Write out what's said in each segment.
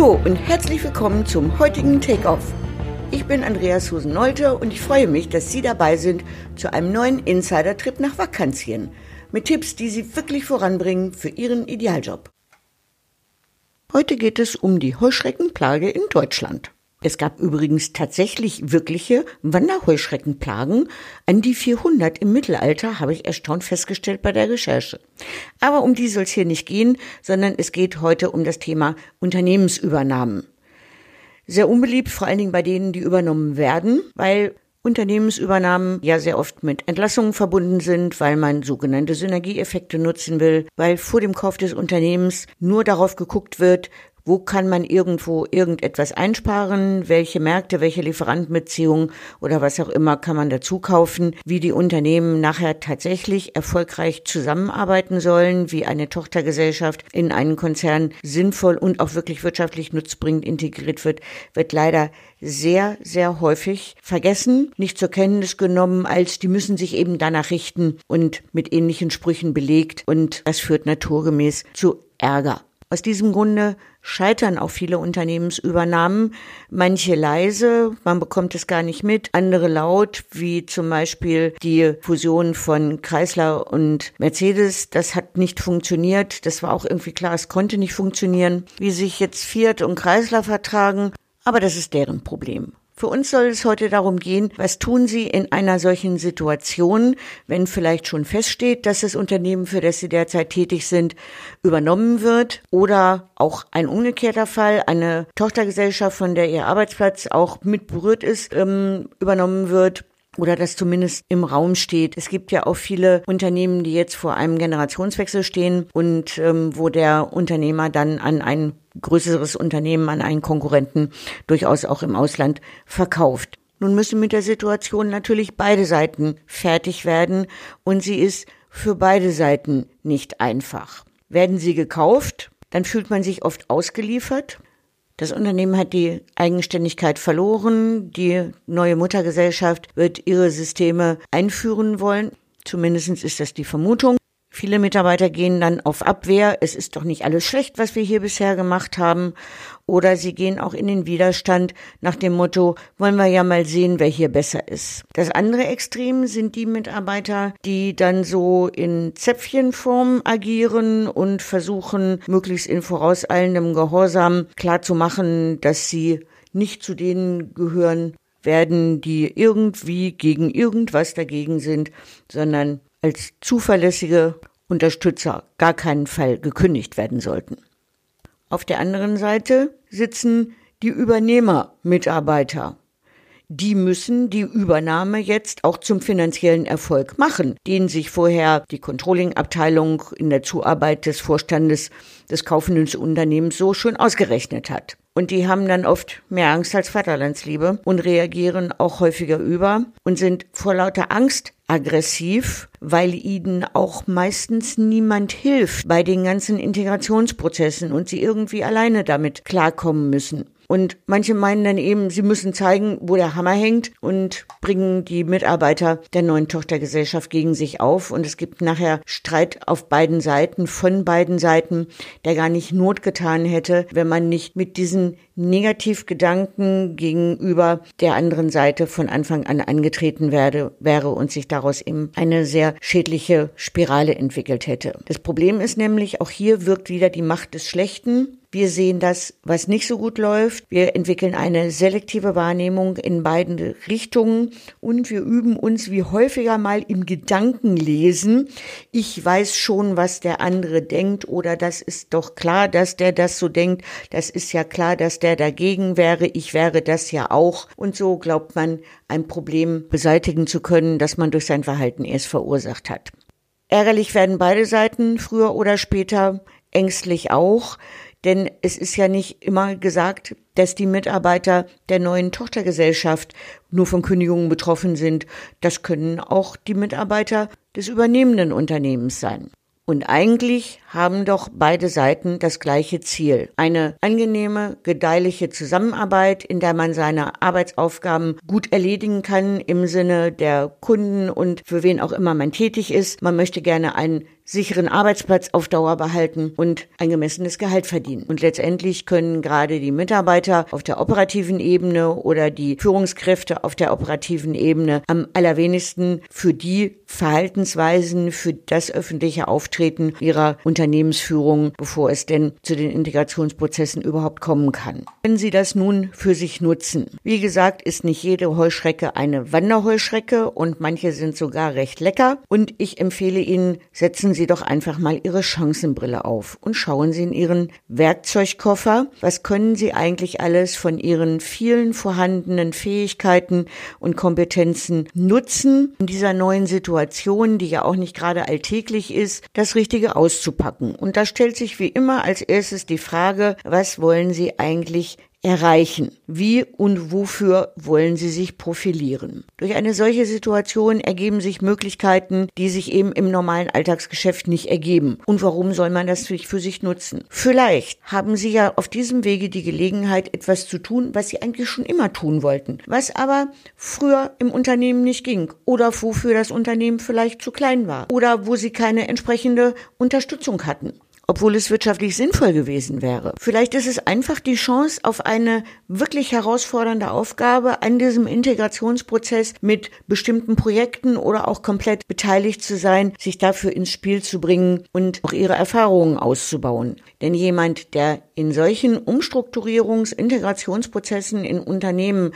Hallo und herzlich willkommen zum heutigen Take-Off. Ich bin Andreas Susen-Nolte und ich freue mich, dass Sie dabei sind zu einem neuen Insider-Trip nach Vakantien mit Tipps, die Sie wirklich voranbringen für Ihren Idealjob. Heute geht es um die Heuschreckenplage in Deutschland. Es gab übrigens tatsächlich wirkliche Wanderheuschreckenplagen. An die 400 im Mittelalter habe ich erstaunt festgestellt bei der Recherche. Aber um die soll es hier nicht gehen, sondern es geht heute um das Thema Unternehmensübernahmen. Sehr unbeliebt, vor allen Dingen bei denen, die übernommen werden, weil Unternehmensübernahmen ja sehr oft mit Entlassungen verbunden sind, weil man sogenannte Synergieeffekte nutzen will, weil vor dem Kauf des Unternehmens nur darauf geguckt wird, wo kann man irgendwo irgendetwas einsparen? Welche Märkte, welche Lieferantenbeziehungen oder was auch immer kann man dazu kaufen? Wie die Unternehmen nachher tatsächlich erfolgreich zusammenarbeiten sollen, wie eine Tochtergesellschaft in einen Konzern sinnvoll und auch wirklich wirtschaftlich nutzbringend integriert wird, wird leider sehr, sehr häufig vergessen, nicht zur Kenntnis genommen, als die müssen sich eben danach richten und mit ähnlichen Sprüchen belegt und das führt naturgemäß zu Ärger. Aus diesem Grunde scheitern auch viele Unternehmensübernahmen. Manche leise, man bekommt es gar nicht mit, andere laut, wie zum Beispiel die Fusion von Chrysler und Mercedes. Das hat nicht funktioniert. Das war auch irgendwie klar, es konnte nicht funktionieren. Wie sich jetzt Fiat und Chrysler vertragen, aber das ist deren Problem. Für uns soll es heute darum gehen, was tun Sie in einer solchen Situation, wenn vielleicht schon feststeht, dass das Unternehmen, für das Sie derzeit tätig sind, übernommen wird oder auch ein umgekehrter Fall, eine Tochtergesellschaft, von der Ihr Arbeitsplatz auch mit berührt ist, ähm, übernommen wird oder das zumindest im Raum steht. Es gibt ja auch viele Unternehmen, die jetzt vor einem Generationswechsel stehen und ähm, wo der Unternehmer dann an ein größeres Unternehmen an einen Konkurrenten durchaus auch im Ausland verkauft. Nun müssen mit der Situation natürlich beide Seiten fertig werden und sie ist für beide Seiten nicht einfach. Werden sie gekauft, dann fühlt man sich oft ausgeliefert. Das Unternehmen hat die Eigenständigkeit verloren. Die neue Muttergesellschaft wird ihre Systeme einführen wollen. Zumindest ist das die Vermutung. Viele Mitarbeiter gehen dann auf Abwehr. Es ist doch nicht alles schlecht, was wir hier bisher gemacht haben. Oder sie gehen auch in den Widerstand nach dem Motto, wollen wir ja mal sehen, wer hier besser ist. Das andere Extrem sind die Mitarbeiter, die dann so in Zäpfchenform agieren und versuchen, möglichst in vorauseilendem Gehorsam klarzumachen, dass sie nicht zu denen gehören werden, die irgendwie gegen irgendwas dagegen sind, sondern als zuverlässige Unterstützer gar keinen Fall gekündigt werden sollten. Auf der anderen Seite sitzen die Übernehmermitarbeiter. Die müssen die Übernahme jetzt auch zum finanziellen Erfolg machen, den sich vorher die Controlling-Abteilung in der Zuarbeit des Vorstandes des kaufenden Unternehmens so schon ausgerechnet hat. Und die haben dann oft mehr Angst als Vaterlandsliebe und reagieren auch häufiger über und sind vor lauter Angst aggressiv, weil ihnen auch meistens niemand hilft bei den ganzen Integrationsprozessen und sie irgendwie alleine damit klarkommen müssen. Und manche meinen dann eben, sie müssen zeigen, wo der Hammer hängt und bringen die Mitarbeiter der neuen Tochtergesellschaft gegen sich auf. Und es gibt nachher Streit auf beiden Seiten, von beiden Seiten, der gar nicht Not getan hätte, wenn man nicht mit diesen Negativgedanken gegenüber der anderen Seite von Anfang an angetreten werde, wäre und sich daraus eben eine sehr schädliche Spirale entwickelt hätte. Das Problem ist nämlich, auch hier wirkt wieder die Macht des Schlechten. Wir sehen das, was nicht so gut läuft. Wir entwickeln eine selektive Wahrnehmung in beiden Richtungen und wir üben uns wie häufiger mal im Gedankenlesen. Ich weiß schon, was der andere denkt oder das ist doch klar, dass der das so denkt. Das ist ja klar, dass der dagegen wäre. Ich wäre das ja auch. Und so glaubt man, ein Problem beseitigen zu können, das man durch sein Verhalten erst verursacht hat. Ärgerlich werden beide Seiten früher oder später, ängstlich auch. Denn es ist ja nicht immer gesagt, dass die Mitarbeiter der neuen Tochtergesellschaft nur von Kündigungen betroffen sind. Das können auch die Mitarbeiter des übernehmenden Unternehmens sein. Und eigentlich haben doch beide Seiten das gleiche Ziel. Eine angenehme, gedeihliche Zusammenarbeit, in der man seine Arbeitsaufgaben gut erledigen kann im Sinne der Kunden und für wen auch immer man tätig ist. Man möchte gerne ein sicheren Arbeitsplatz auf Dauer behalten und ein gemessenes Gehalt verdienen. Und letztendlich können gerade die Mitarbeiter auf der operativen Ebene oder die Führungskräfte auf der operativen Ebene am allerwenigsten für die Verhaltensweisen, für das öffentliche Auftreten ihrer Unternehmensführung, bevor es denn zu den Integrationsprozessen überhaupt kommen kann. Wenn Sie das nun für sich nutzen. Wie gesagt, ist nicht jede Heuschrecke eine Wanderheuschrecke und manche sind sogar recht lecker. Und ich empfehle Ihnen, setzen Sie Sie doch einfach mal Ihre Chancenbrille auf und schauen Sie in Ihren Werkzeugkoffer. Was können Sie eigentlich alles von Ihren vielen vorhandenen Fähigkeiten und Kompetenzen nutzen, in dieser neuen Situation, die ja auch nicht gerade alltäglich ist, das Richtige auszupacken? Und da stellt sich wie immer als erstes die Frage, was wollen Sie eigentlich erreichen? Wie und wofür wollen Sie sich profilieren? Durch eine solche Situation ergeben sich Möglichkeiten, die sich eben im normalen Alltagsgeschäft nicht ergeben. Und warum soll man das für sich nutzen? Vielleicht haben Sie ja auf diesem Wege die Gelegenheit, etwas zu tun, was Sie eigentlich schon immer tun wollten, was aber früher im Unternehmen nicht ging oder wofür das Unternehmen vielleicht zu klein war oder wo Sie keine entsprechende Unterstützung hatten obwohl es wirtschaftlich sinnvoll gewesen wäre. Vielleicht ist es einfach die Chance auf eine wirklich herausfordernde Aufgabe an diesem Integrationsprozess mit bestimmten Projekten oder auch komplett beteiligt zu sein, sich dafür ins Spiel zu bringen und auch ihre Erfahrungen auszubauen. Denn jemand, der in solchen Umstrukturierungs-, Integrationsprozessen in Unternehmen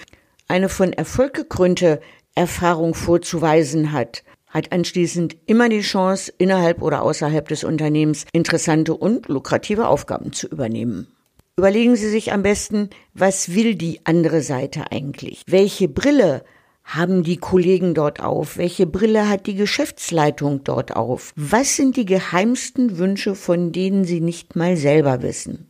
eine von Erfolg gekrönte Erfahrung vorzuweisen hat, hat anschließend immer die Chance, innerhalb oder außerhalb des Unternehmens interessante und lukrative Aufgaben zu übernehmen. Überlegen Sie sich am besten, was will die andere Seite eigentlich? Welche Brille haben die Kollegen dort auf? Welche Brille hat die Geschäftsleitung dort auf? Was sind die geheimsten Wünsche, von denen Sie nicht mal selber wissen?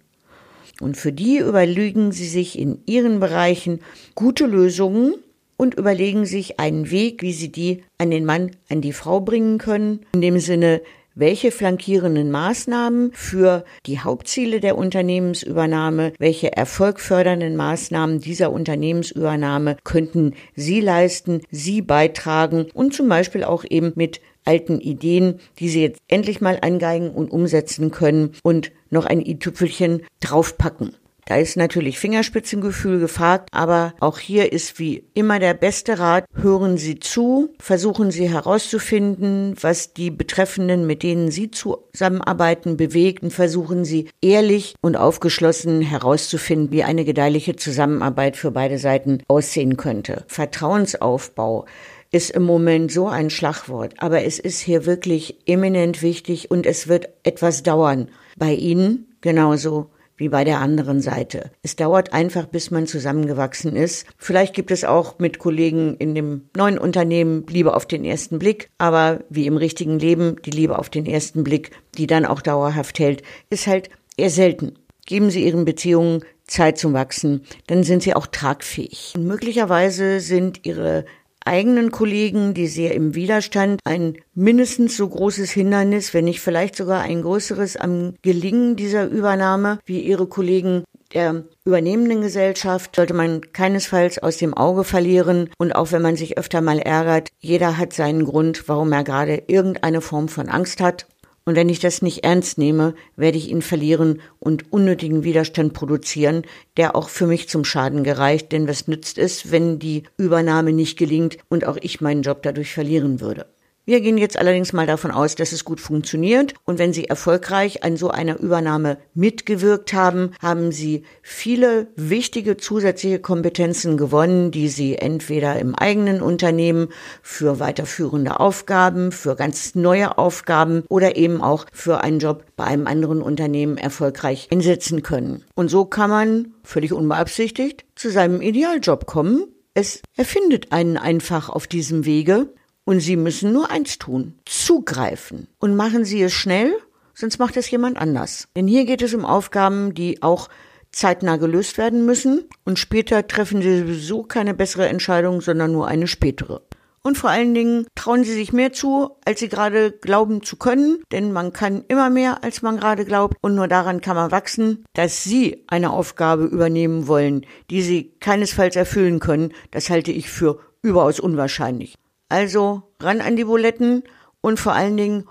Und für die überlegen Sie sich in Ihren Bereichen gute Lösungen, und überlegen sich einen Weg, wie sie die an den Mann, an die Frau bringen können. In dem Sinne, welche flankierenden Maßnahmen für die Hauptziele der Unternehmensübernahme, welche erfolgfördernden Maßnahmen dieser Unternehmensübernahme könnten Sie leisten, Sie beitragen und zum Beispiel auch eben mit alten Ideen, die Sie jetzt endlich mal angeigen und umsetzen können und noch ein i-Tüpfelchen draufpacken. Da ist natürlich Fingerspitzengefühl gefragt, aber auch hier ist wie immer der beste Rat, hören Sie zu, versuchen Sie herauszufinden, was die Betreffenden, mit denen Sie zusammenarbeiten, bewegt und versuchen Sie ehrlich und aufgeschlossen herauszufinden, wie eine gedeihliche Zusammenarbeit für beide Seiten aussehen könnte. Vertrauensaufbau ist im Moment so ein Schlagwort, aber es ist hier wirklich eminent wichtig und es wird etwas dauern. Bei Ihnen genauso wie bei der anderen Seite. Es dauert einfach, bis man zusammengewachsen ist. Vielleicht gibt es auch mit Kollegen in dem neuen Unternehmen Liebe auf den ersten Blick, aber wie im richtigen Leben, die Liebe auf den ersten Blick, die dann auch dauerhaft hält, ist halt eher selten. Geben Sie Ihren Beziehungen Zeit zum Wachsen, dann sind sie auch tragfähig. Und möglicherweise sind Ihre eigenen Kollegen, die sehr im Widerstand, ein mindestens so großes Hindernis, wenn nicht vielleicht sogar ein größeres am Gelingen dieser Übernahme wie ihre Kollegen der übernehmenden Gesellschaft sollte man keinesfalls aus dem Auge verlieren. Und auch wenn man sich öfter mal ärgert, jeder hat seinen Grund, warum er gerade irgendeine Form von Angst hat und wenn ich das nicht ernst nehme, werde ich ihn verlieren und unnötigen Widerstand produzieren, der auch für mich zum Schaden gereicht. Denn was nützt es, wenn die Übernahme nicht gelingt und auch ich meinen Job dadurch verlieren würde? Wir gehen jetzt allerdings mal davon aus, dass es gut funktioniert und wenn Sie erfolgreich an so einer Übernahme mitgewirkt haben, haben Sie viele wichtige zusätzliche Kompetenzen gewonnen, die Sie entweder im eigenen Unternehmen für weiterführende Aufgaben, für ganz neue Aufgaben oder eben auch für einen Job bei einem anderen Unternehmen erfolgreich einsetzen können. Und so kann man völlig unbeabsichtigt zu seinem Idealjob kommen. Es erfindet einen einfach auf diesem Wege und Sie müssen nur eins tun, zugreifen. Und machen Sie es schnell, sonst macht es jemand anders. Denn hier geht es um Aufgaben, die auch zeitnah gelöst werden müssen und später treffen Sie sowieso keine bessere Entscheidung, sondern nur eine spätere. Und vor allen Dingen trauen sie sich mehr zu, als sie gerade glauben zu können, denn man kann immer mehr, als man gerade glaubt, und nur daran kann man wachsen, dass sie eine Aufgabe übernehmen wollen, die sie keinesfalls erfüllen können, das halte ich für überaus unwahrscheinlich. Also ran an die Buletten und vor allen Dingen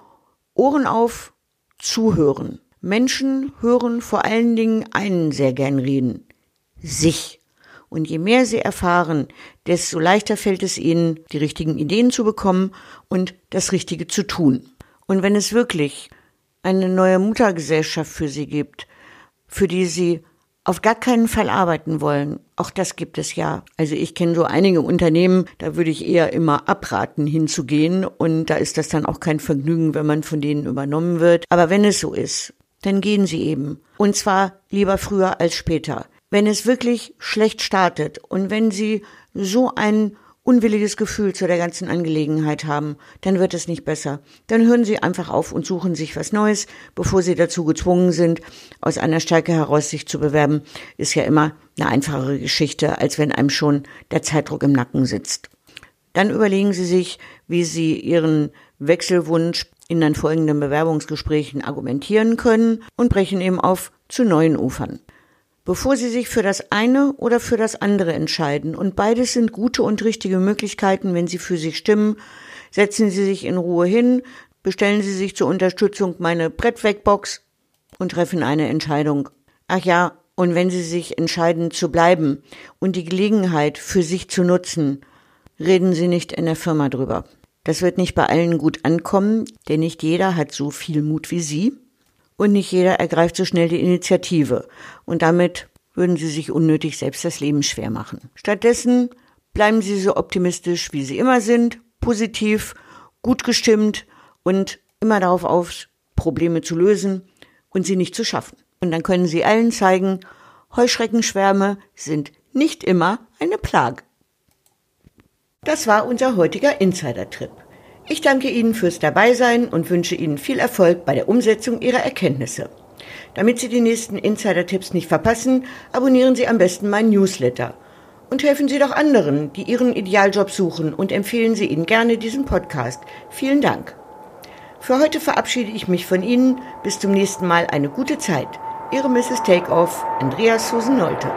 Ohren auf, zuhören. Menschen hören vor allen Dingen einen sehr gern reden. Sich. Und je mehr sie erfahren, desto leichter fällt es ihnen, die richtigen Ideen zu bekommen und das Richtige zu tun. Und wenn es wirklich eine neue Muttergesellschaft für sie gibt, für die sie auf gar keinen Fall arbeiten wollen. Auch das gibt es ja. Also ich kenne so einige Unternehmen, da würde ich eher immer abraten, hinzugehen. Und da ist das dann auch kein Vergnügen, wenn man von denen übernommen wird. Aber wenn es so ist, dann gehen sie eben. Und zwar lieber früher als später wenn es wirklich schlecht startet und wenn Sie so ein unwilliges Gefühl zu der ganzen Angelegenheit haben, dann wird es nicht besser. Dann hören Sie einfach auf und suchen sich was Neues, bevor Sie dazu gezwungen sind, aus einer Stärke heraus sich zu bewerben, ist ja immer eine einfachere Geschichte, als wenn einem schon der Zeitdruck im Nacken sitzt. Dann überlegen Sie sich, wie Sie Ihren Wechselwunsch in den folgenden Bewerbungsgesprächen argumentieren können und brechen eben auf zu neuen Ufern bevor Sie sich für das eine oder für das andere entscheiden. Und beides sind gute und richtige Möglichkeiten, wenn sie für sich stimmen. Setzen Sie sich in Ruhe hin, bestellen Sie sich zur Unterstützung meine Brettwegbox und treffen eine Entscheidung. Ach ja, und wenn Sie sich entscheiden zu bleiben und die Gelegenheit für sich zu nutzen, reden Sie nicht in der Firma drüber. Das wird nicht bei allen gut ankommen, denn nicht jeder hat so viel Mut wie Sie und nicht jeder ergreift so schnell die Initiative. Und damit würden sie sich unnötig selbst das Leben schwer machen. Stattdessen bleiben sie so optimistisch, wie sie immer sind, positiv, gut gestimmt und immer darauf auf, Probleme zu lösen und sie nicht zu schaffen. Und dann können sie allen zeigen, Heuschreckenschwärme sind nicht immer eine Plage. Das war unser heutiger Insider-Trip. Ich danke Ihnen fürs Dabeisein und wünsche Ihnen viel Erfolg bei der Umsetzung Ihrer Erkenntnisse. Damit Sie die nächsten Insider-Tipps nicht verpassen, abonnieren Sie am besten meinen Newsletter. Und helfen Sie doch anderen, die ihren Idealjob suchen und empfehlen Sie ihnen gerne diesen Podcast. Vielen Dank. Für heute verabschiede ich mich von Ihnen. Bis zum nächsten Mal eine gute Zeit. Ihre Mrs. Takeoff, Andreas Susan Nolte.